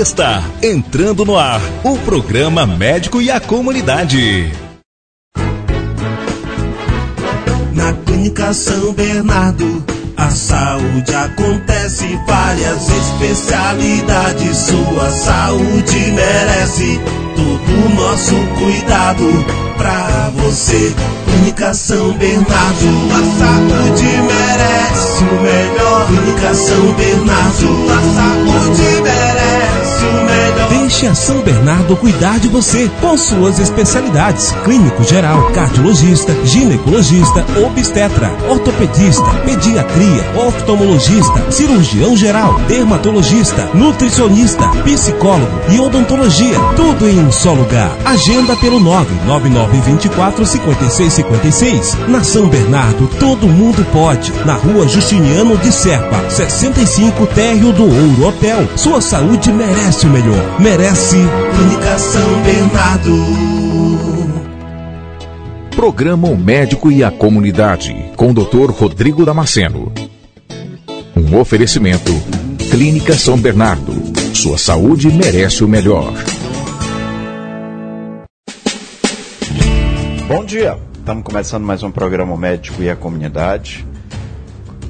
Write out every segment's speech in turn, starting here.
Está entrando no ar o programa Médico e a Comunidade. Na Clínica São Bernardo, a saúde acontece, várias especialidades, sua saúde merece todo o nosso cuidado pra você. Clínica São Bernardo, a saúde merece o melhor. Clínica São Bernardo, a saúde merece o melhor. Deixe a São Bernardo cuidar de você com suas especialidades: clínico geral, cardiologista, ginecologista, obstetra, ortopedista, pediatria, oftalmologista, cirurgião geral, dermatologista, nutricionista, psicólogo e odontologia. Tudo em um só lugar. Agenda pelo 99924 5656. Na São Bernardo, todo mundo pode. Na rua Justiniano de Serpa, 65 Térreo do Ouro Hotel. Sua saúde merece o melhor. Merece Clínica São Bernardo. Programa O Médico e a Comunidade, com o Dr. Rodrigo Damasceno. Um oferecimento. Clínica São Bernardo. Sua saúde merece o melhor. Bom dia. Estamos começando mais um programa O Médico e a Comunidade.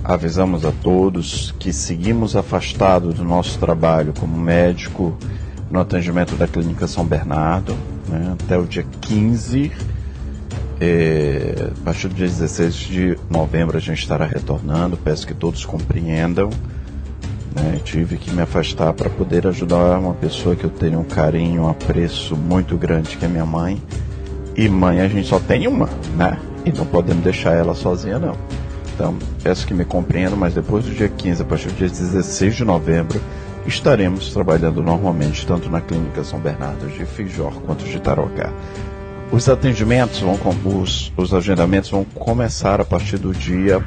Avisamos a todos que seguimos afastados do nosso trabalho como médico no atendimento da Clínica São Bernardo, né, até o dia 15. É, a partir do dia 16 de novembro a gente estará retornando. Peço que todos compreendam. Né, tive que me afastar para poder ajudar uma pessoa que eu tenho um carinho, um apreço muito grande, que é minha mãe. E mãe a gente só tem uma, né? E não podemos deixar ela sozinha, não. Então, peço que me compreendam, mas depois do dia 15, a partir do dia 16 de novembro, estaremos trabalhando normalmente tanto na Clínica São Bernardo de Fijor quanto de Tarocá. Os atendimentos vão os, os agendamentos vão começar a partir do dia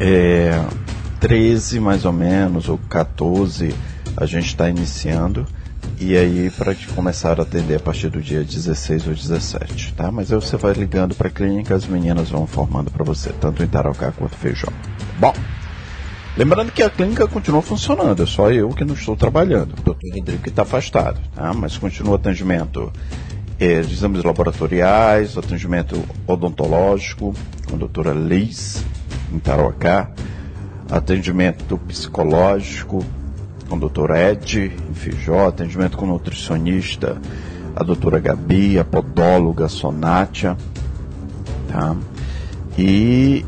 é, 13 mais ou menos, ou 14, a gente está iniciando. E aí, para começar a atender a partir do dia 16 ou 17, tá? Mas aí você vai ligando para a clínica, as meninas vão informando para você, tanto em Tarocá quanto Feijão. Bom, lembrando que a clínica continua funcionando, é só eu que não estou trabalhando. O doutor Rodrigo está afastado, tá? Mas continua atendimento é, exames laboratoriais, atendimento odontológico com a doutora Liz, em Tarocá, atendimento psicológico, com o doutor Ed, em Fijó, atendimento com nutricionista, a doutora Gabi, a podóloga Sonátia, tá? E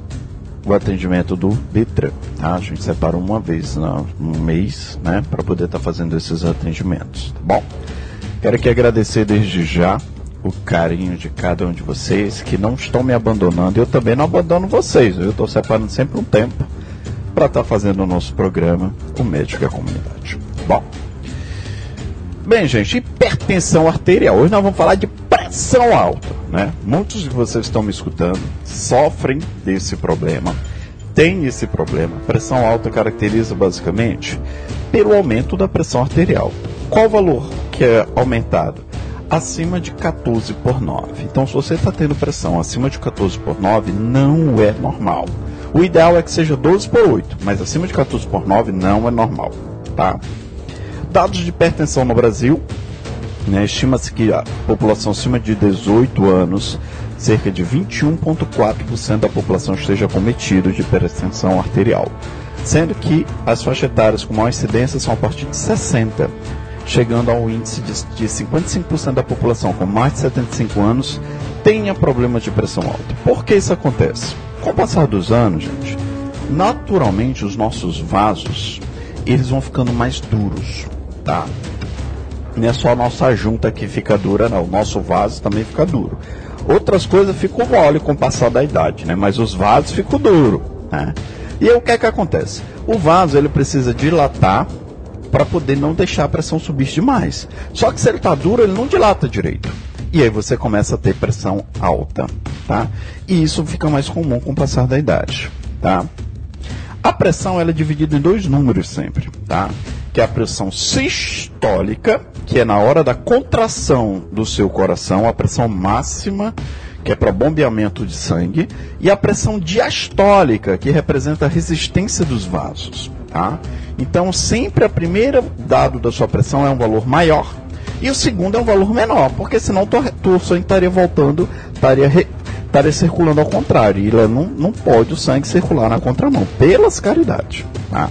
o atendimento do Bitra, tá? A gente separa uma vez no mês, né, para poder estar tá fazendo esses atendimentos, tá bom? Quero aqui agradecer desde já o carinho de cada um de vocês que não estão me abandonando. Eu também não abandono vocês. Eu estou separando sempre um tempo para estar tá fazendo o nosso programa, o Médico e a Comunidade. Bom, bem, gente, hipertensão arterial. Hoje nós vamos falar de pressão alta, né? Muitos de vocês estão me escutando sofrem desse problema, têm esse problema. Pressão alta caracteriza basicamente pelo aumento da pressão arterial. Qual o valor que é aumentado? Acima de 14 por 9. Então, se você está tendo pressão acima de 14 por 9, não é normal. O ideal é que seja 12 por 8, mas acima de 14 por 9 não é normal, tá? Dados de hipertensão no Brasil, né, estima-se que a população acima de 18 anos, cerca de 21,4% da população esteja cometido de hipertensão arterial, sendo que as faixas etárias com maior incidência são a partir de 60, chegando ao índice de, de 55% da população com mais de 75 anos tenha problemas de pressão alta. Por que isso acontece? Com o passar dos anos, gente, naturalmente os nossos vasos eles vão ficando mais duros, tá? Não é só a nossa junta que fica dura, não. O nosso vaso também fica duro. Outras coisas ficam mole com o passar da idade, né? Mas os vasos ficam duros, né? E aí o que é que acontece? O vaso ele precisa dilatar para poder não deixar a pressão subir demais. Só que se ele está duro, ele não dilata direito. E aí você começa a ter pressão alta, tá? E isso fica mais comum com o passar da idade, tá? A pressão ela é dividida em dois números sempre, tá? Que é a pressão sistólica, que é na hora da contração do seu coração, a pressão máxima, que é para bombeamento de sangue, e a pressão diastólica, que representa a resistência dos vasos, tá? Então, sempre a primeira dado da sua pressão é um valor maior e o segundo é um valor menor, porque senão o sangue estaria voltando, estaria, re, estaria circulando ao contrário. E não, não pode o sangue circular na contramão, pelas caridades. Tá?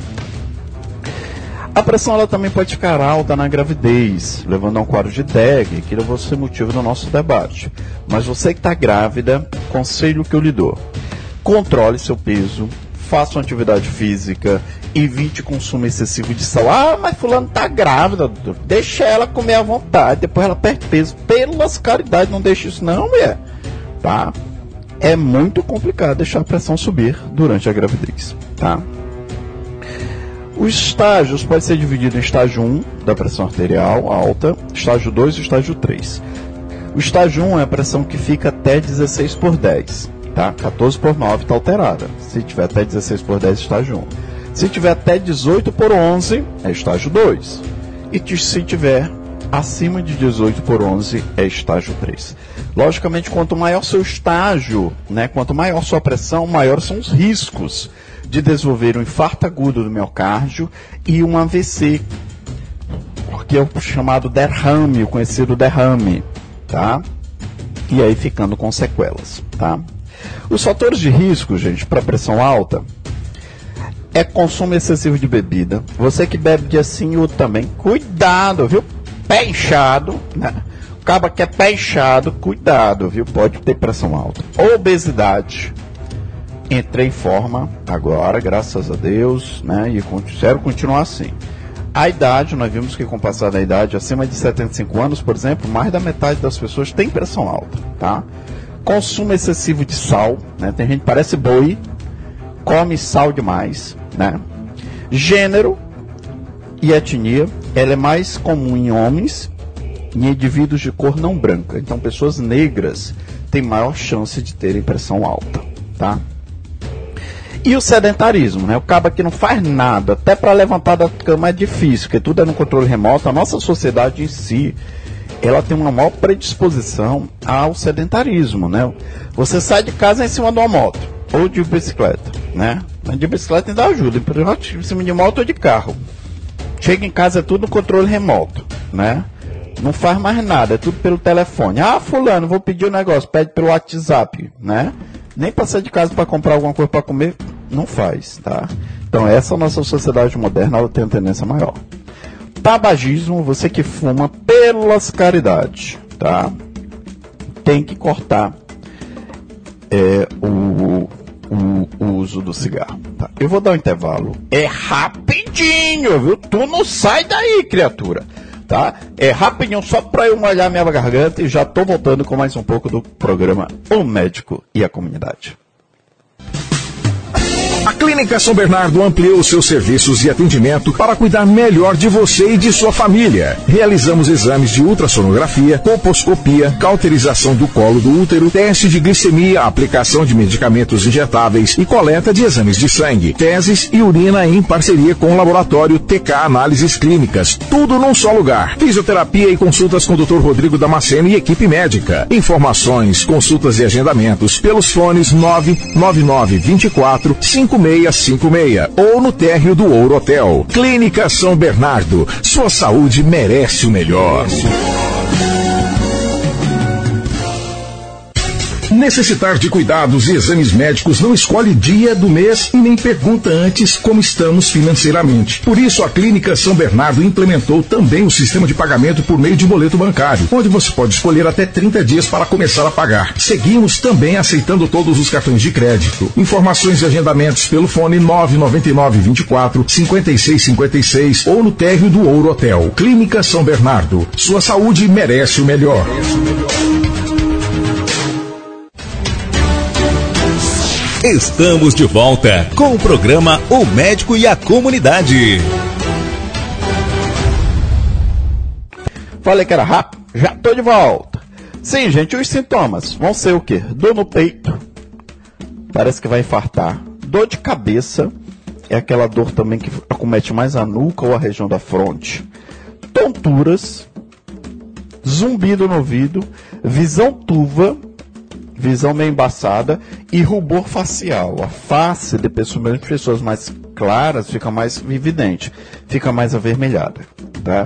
A pressão ela também pode ficar alta na gravidez, levando a um quadro de DEG, que vai ser motivo do nosso debate. Mas você que está grávida, conselho que eu lhe dou: controle seu peso, faça uma atividade física, evite consumo excessivo de sal. Ah, mas fulano tá grávida, deixa ela comer à vontade, depois ela perde peso. Pelas caridades, não deixe isso não, mulher. Tá? É muito complicado deixar a pressão subir durante a gravidez, tá? Os estágios podem ser divididos em estágio 1 da pressão arterial alta, estágio 2 e estágio 3. O estágio 1 é a pressão que fica até 16 por 10, tá? 14 por 9 está alterada. Se tiver até 16 por 10, estágio 1. Se tiver até 18 por 11, é estágio 2. E se tiver acima de 18 por 11, é estágio 3. Logicamente, quanto maior seu estágio, né, quanto maior sua pressão, maior são os riscos de desenvolver um infarto agudo do miocárdio e um AVC, que é o chamado derrame, o conhecido derrame, tá? E aí ficando com sequelas, tá? Os fatores de risco, gente, para pressão alta, é consumo excessivo de bebida. Você que bebe de assim outro também, cuidado, viu? Pé inchado, né? O que é pé inchado, cuidado, viu? Pode ter pressão alta. Obesidade. Entrei em forma agora, graças a Deus, né? E quero continuar assim. A idade, nós vimos que com o passar da idade, acima de 75 anos, por exemplo, mais da metade das pessoas tem pressão alta, tá? Consumo excessivo de sal, né? Tem gente que parece boi, come sal demais, né? Gênero e etnia, ela é mais comum em homens e em indivíduos de cor não branca. Então, pessoas negras têm maior chance de terem pressão alta, tá? E o sedentarismo, né? O cabo que não faz nada, até para levantar da cama é difícil, porque tudo é no controle remoto. A nossa sociedade em si, ela tem uma maior predisposição ao sedentarismo, né? Você sai de casa em cima de uma moto ou de bicicleta, né? De bicicleta ainda ajuda, em cima de moto ou de carro. Chega em casa é tudo no controle remoto, né? Não faz mais nada, é tudo pelo telefone. Ah, fulano, vou pedir um negócio, pede pelo WhatsApp, né? Nem passar de casa para comprar alguma coisa para comer, não faz, tá? Então essa nossa sociedade moderna ela tem uma tendência maior. Tabagismo, você que fuma pelas caridades, tá? Tem que cortar é, o, o, o uso do cigarro. Tá? Eu vou dar um intervalo. É rapidinho, viu? Tu não sai daí, criatura. Tá? É rapidinho, só para eu molhar minha garganta e já tô voltando com mais um pouco do programa O Médico e a Comunidade. A Clínica São Bernardo ampliou seus serviços e atendimento para cuidar melhor de você e de sua família. Realizamos exames de ultrassonografia, colposcopia, cauterização do colo do útero, teste de glicemia, aplicação de medicamentos injetáveis e coleta de exames de sangue, fezes e urina em parceria com o laboratório TK Análises Clínicas. Tudo num só lugar. Fisioterapia e consultas com o Dr. Rodrigo Damasceno e equipe médica. Informações, consultas e agendamentos pelos fones 999 24 5 5656 ou no térreo do Ouro Hotel. Clínica São Bernardo. Sua saúde merece o melhor. Necessitar de cuidados e exames médicos não escolhe dia do mês e nem pergunta antes como estamos financeiramente. Por isso, a Clínica São Bernardo implementou também o sistema de pagamento por meio de boleto bancário, onde você pode escolher até 30 dias para começar a pagar. Seguimos também aceitando todos os cartões de crédito. Informações e agendamentos pelo fone 999 24 5656 ou no térreo do Ouro Hotel. Clínica São Bernardo. Sua saúde merece o melhor. Merece o melhor. Estamos de volta com o programa O Médico e a Comunidade. Falei que era rápido, já tô de volta. Sim, gente, os sintomas vão ser o quê? Dor no peito, parece que vai infartar. Dor de cabeça, é aquela dor também que acomete mais a nuca ou a região da fronte. Tonturas, zumbido no ouvido, visão turva, visão meio embaçada e rubor facial. A face de pessoas, pessoas mais claras, fica mais evidente, fica mais avermelhada, tá?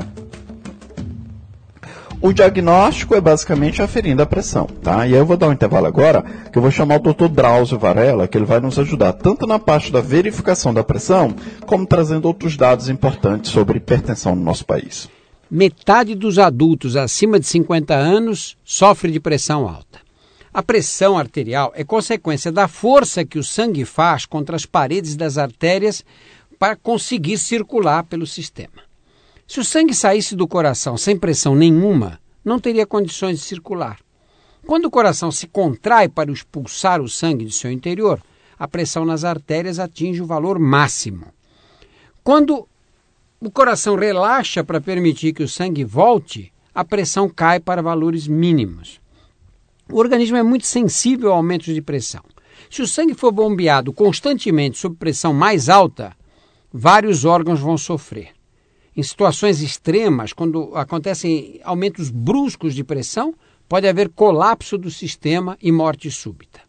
O diagnóstico é basicamente aferindo a pressão, tá? E aí eu vou dar um intervalo agora, que eu vou chamar o Dr. Drauzio Varela, que ele vai nos ajudar tanto na parte da verificação da pressão, como trazendo outros dados importantes sobre hipertensão no nosso país. Metade dos adultos acima de 50 anos sofre de pressão alta. A pressão arterial é consequência da força que o sangue faz contra as paredes das artérias para conseguir circular pelo sistema. Se o sangue saísse do coração sem pressão nenhuma, não teria condições de circular. Quando o coração se contrai para expulsar o sangue de seu interior, a pressão nas artérias atinge o valor máximo. Quando o coração relaxa para permitir que o sangue volte, a pressão cai para valores mínimos. O organismo é muito sensível a aumentos de pressão. Se o sangue for bombeado constantemente sob pressão mais alta, vários órgãos vão sofrer. Em situações extremas, quando acontecem aumentos bruscos de pressão, pode haver colapso do sistema e morte súbita.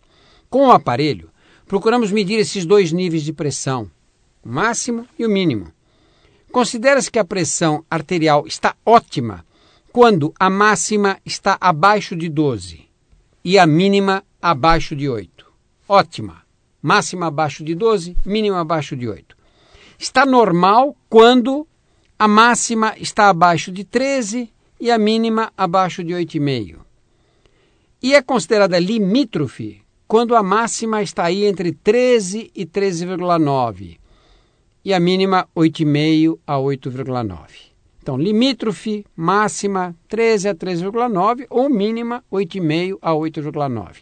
Com o aparelho, procuramos medir esses dois níveis de pressão, o máximo e o mínimo. Considera-se que a pressão arterial está ótima quando a máxima está abaixo de 12 e a mínima abaixo de 8. Ótima. Máxima abaixo de 12, mínima abaixo de 8. Está normal quando a máxima está abaixo de 13 e a mínima abaixo de 8,5. E é considerada limítrofe quando a máxima está aí entre 13 e 13,9 e a mínima 8,5 a 8,9. Então, limítrofe, máxima 13 a 13,9 ou mínima 8,5 a 8,9.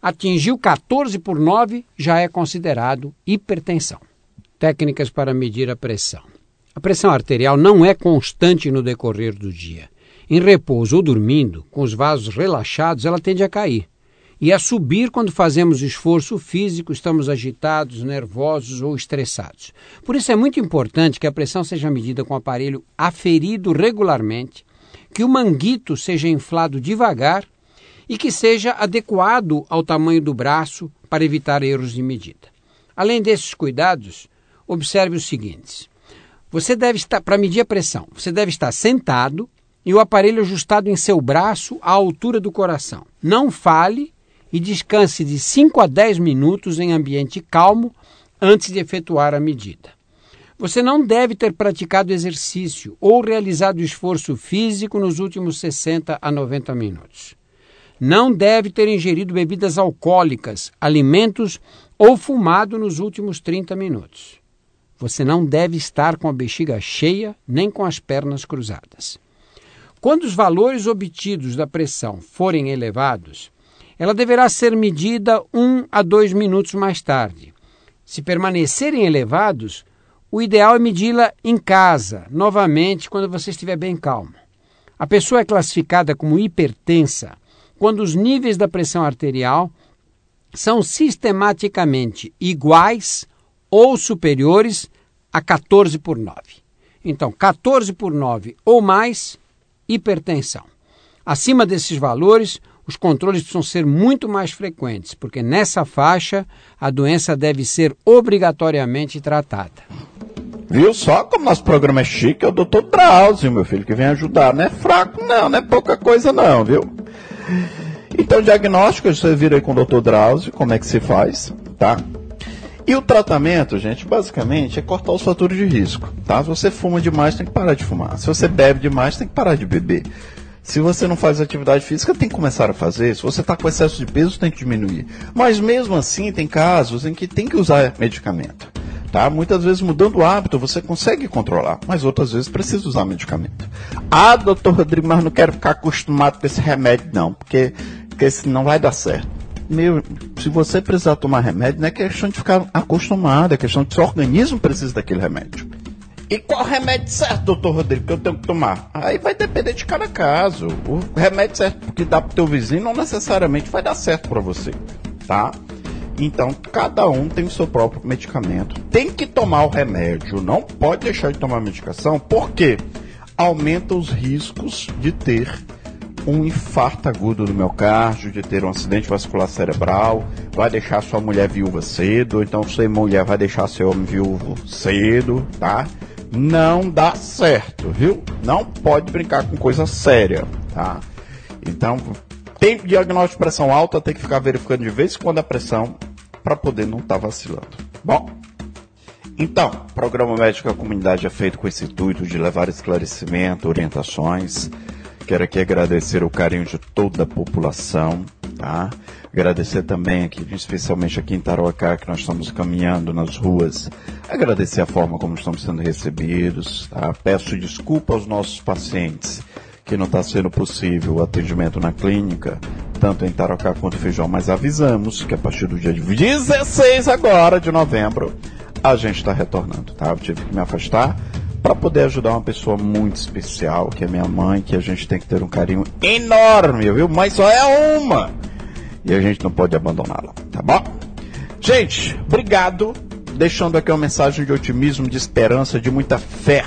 Atingiu 14 por 9, já é considerado hipertensão. Técnicas para medir a pressão. A pressão arterial não é constante no decorrer do dia. Em repouso ou dormindo, com os vasos relaxados, ela tende a cair e a subir quando fazemos esforço físico, estamos agitados, nervosos ou estressados. Por isso é muito importante que a pressão seja medida com o aparelho aferido regularmente, que o manguito seja inflado devagar e que seja adequado ao tamanho do braço para evitar erros de medida. Além desses cuidados, observe os seguintes. Você deve estar, para medir a pressão, você deve estar sentado e o aparelho ajustado em seu braço à altura do coração. Não fale e descanse de 5 a 10 minutos em ambiente calmo antes de efetuar a medida. Você não deve ter praticado exercício ou realizado esforço físico nos últimos 60 a 90 minutos. Não deve ter ingerido bebidas alcoólicas, alimentos ou fumado nos últimos 30 minutos. Você não deve estar com a bexiga cheia nem com as pernas cruzadas. Quando os valores obtidos da pressão forem elevados, ela deverá ser medida um a dois minutos mais tarde. Se permanecerem elevados, o ideal é medi-la em casa, novamente, quando você estiver bem calmo. A pessoa é classificada como hipertensa quando os níveis da pressão arterial são sistematicamente iguais ou superiores a 14 por 9. Então, 14 por 9 ou mais, hipertensão. Acima desses valores, os controles precisam ser muito mais frequentes, porque nessa faixa a doença deve ser obrigatoriamente tratada. Viu só como nosso programa é chique? É o doutor Drauzio, meu filho, que vem ajudar. Não é fraco, não, não é pouca coisa, não, viu? Então, diagnóstico, você vira aí com o doutor Drauzio, como é que se faz, tá? E o tratamento, gente, basicamente é cortar os fatores de risco, tá? Se você fuma demais, tem que parar de fumar. Se você bebe demais, tem que parar de beber. Se você não faz atividade física, tem que começar a fazer. Se você está com excesso de peso, tem que diminuir. Mas mesmo assim, tem casos em que tem que usar medicamento. Tá? Muitas vezes mudando o hábito você consegue controlar, mas outras vezes precisa usar medicamento. Ah, doutor Rodrigo, mas não quero ficar acostumado com esse remédio não, porque, porque não vai dar certo meu, se você precisar tomar remédio, não é questão de ficar acostumado, é questão de seu organismo precisa daquele remédio. E qual remédio certo, doutor Rodrigo, que eu tenho que tomar? Aí vai depender de cada caso. O remédio certo que dá pro teu vizinho não necessariamente vai dar certo para você, tá? Então, cada um tem o seu próprio medicamento. Tem que tomar o remédio, não pode deixar de tomar a medicação, porque aumenta os riscos de ter um infarto agudo do miocárdio, de ter um acidente vascular cerebral, vai deixar sua mulher viúva cedo, então sua mulher vai deixar seu homem viúvo cedo, tá? Não dá certo, viu? Não pode brincar com coisa séria, tá? Então, tem diagnóstico de pressão alta, tem que ficar verificando de vez em quando a pressão para poder não estar tá vacilando. Bom, então, o programa Médico à Comunidade é feito com esse intuito de levar esclarecimento, orientações. Quero aqui agradecer o carinho de toda a população, tá? Agradecer também aqui, especialmente aqui em Tarauacá, que nós estamos caminhando nas ruas. Agradecer a forma como estamos sendo recebidos, tá? Peço desculpa aos nossos pacientes que não está sendo possível o atendimento na clínica, tanto em Tarauacá quanto Feijão, mas avisamos que a partir do dia 16 agora de novembro, a gente está retornando, tá? Eu tive que me afastar para poder ajudar uma pessoa muito especial, que é minha mãe, que a gente tem que ter um carinho enorme, viu? Mãe só é uma! E a gente não pode abandoná-la, tá bom? Gente, obrigado. Deixando aqui uma mensagem de otimismo, de esperança, de muita fé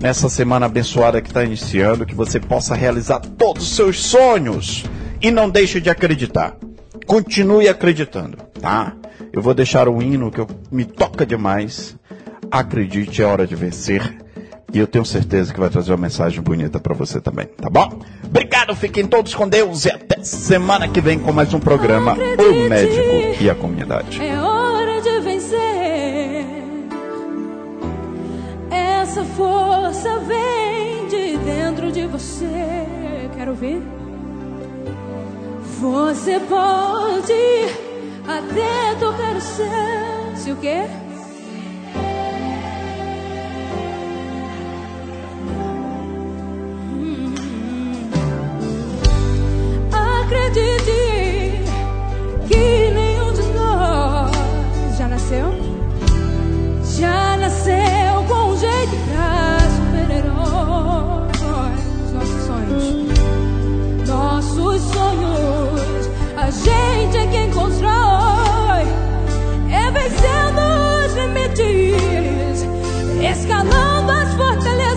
nessa semana abençoada que está iniciando, que você possa realizar todos os seus sonhos e não deixe de acreditar. Continue acreditando, tá? Eu vou deixar um hino que eu, me toca demais. Acredite, é hora de vencer. E eu tenho certeza que vai trazer uma mensagem bonita para você também, tá bom? Obrigado, fiquem todos com Deus e até semana que vem com mais um programa Acredite, O Médico e a Comunidade. É hora de vencer. Essa força vem de dentro de você. Quero ver. Você pode até tocar o céu. Se o quê? Gente é quem constrói. Vencendo os limites, escalando as fortalezas,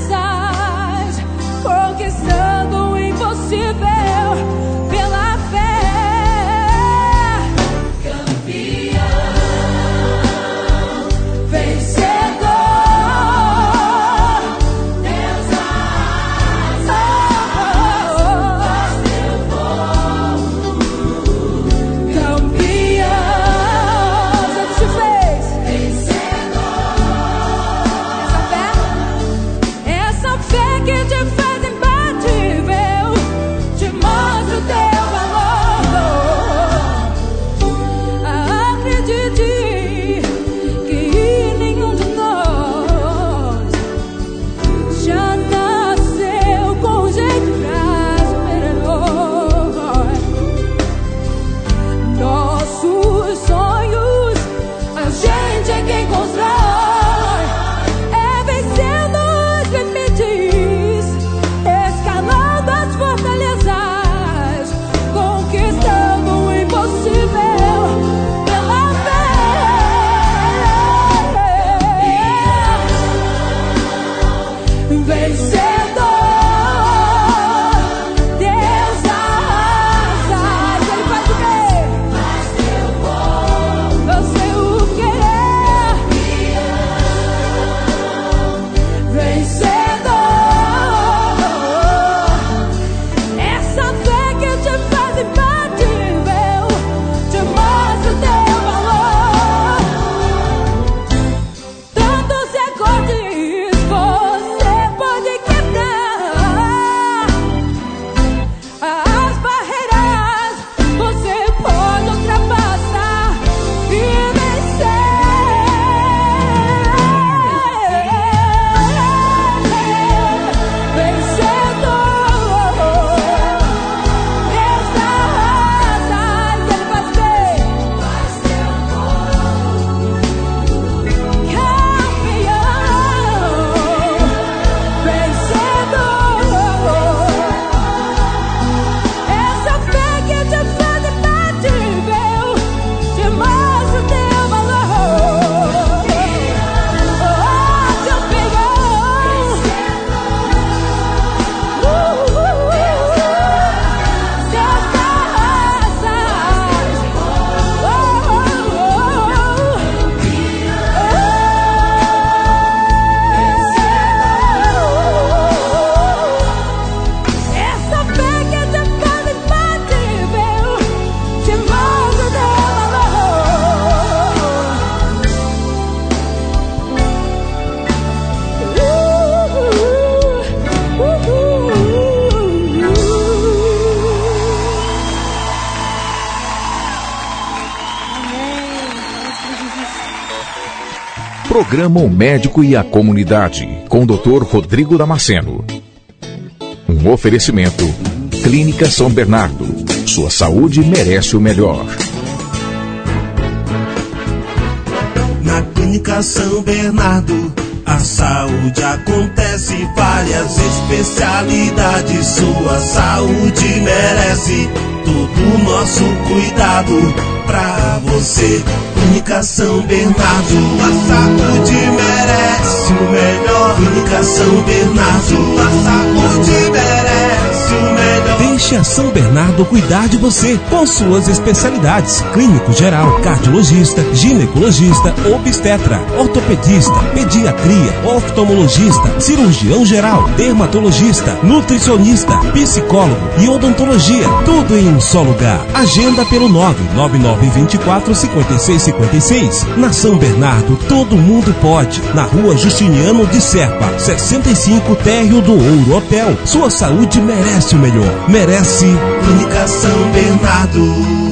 Programa O Médico e a Comunidade, com o Dr. Rodrigo Damasceno. Um oferecimento. Clínica São Bernardo. Sua saúde merece o melhor. Na Clínica São Bernardo, a saúde acontece, várias especialidades. Sua saúde merece todo o nosso cuidado pra você. Clínica São Bernardo, a saúde merece o melhor. Clínica São Bernardo, a saúde São Bernardo cuidar de você com suas especialidades: clínico geral, cardiologista, ginecologista, obstetra, ortopedista, pediatria, oftalmologista, cirurgião geral, dermatologista, nutricionista, psicólogo e odontologia. Tudo em um só lugar. Agenda pelo 99924 5656. Na São Bernardo, todo mundo pode. Na rua Justiniano de Serpa, 65 Térreo do Ouro Hotel. Sua saúde merece o melhor. Merece Clínica São Bernardo.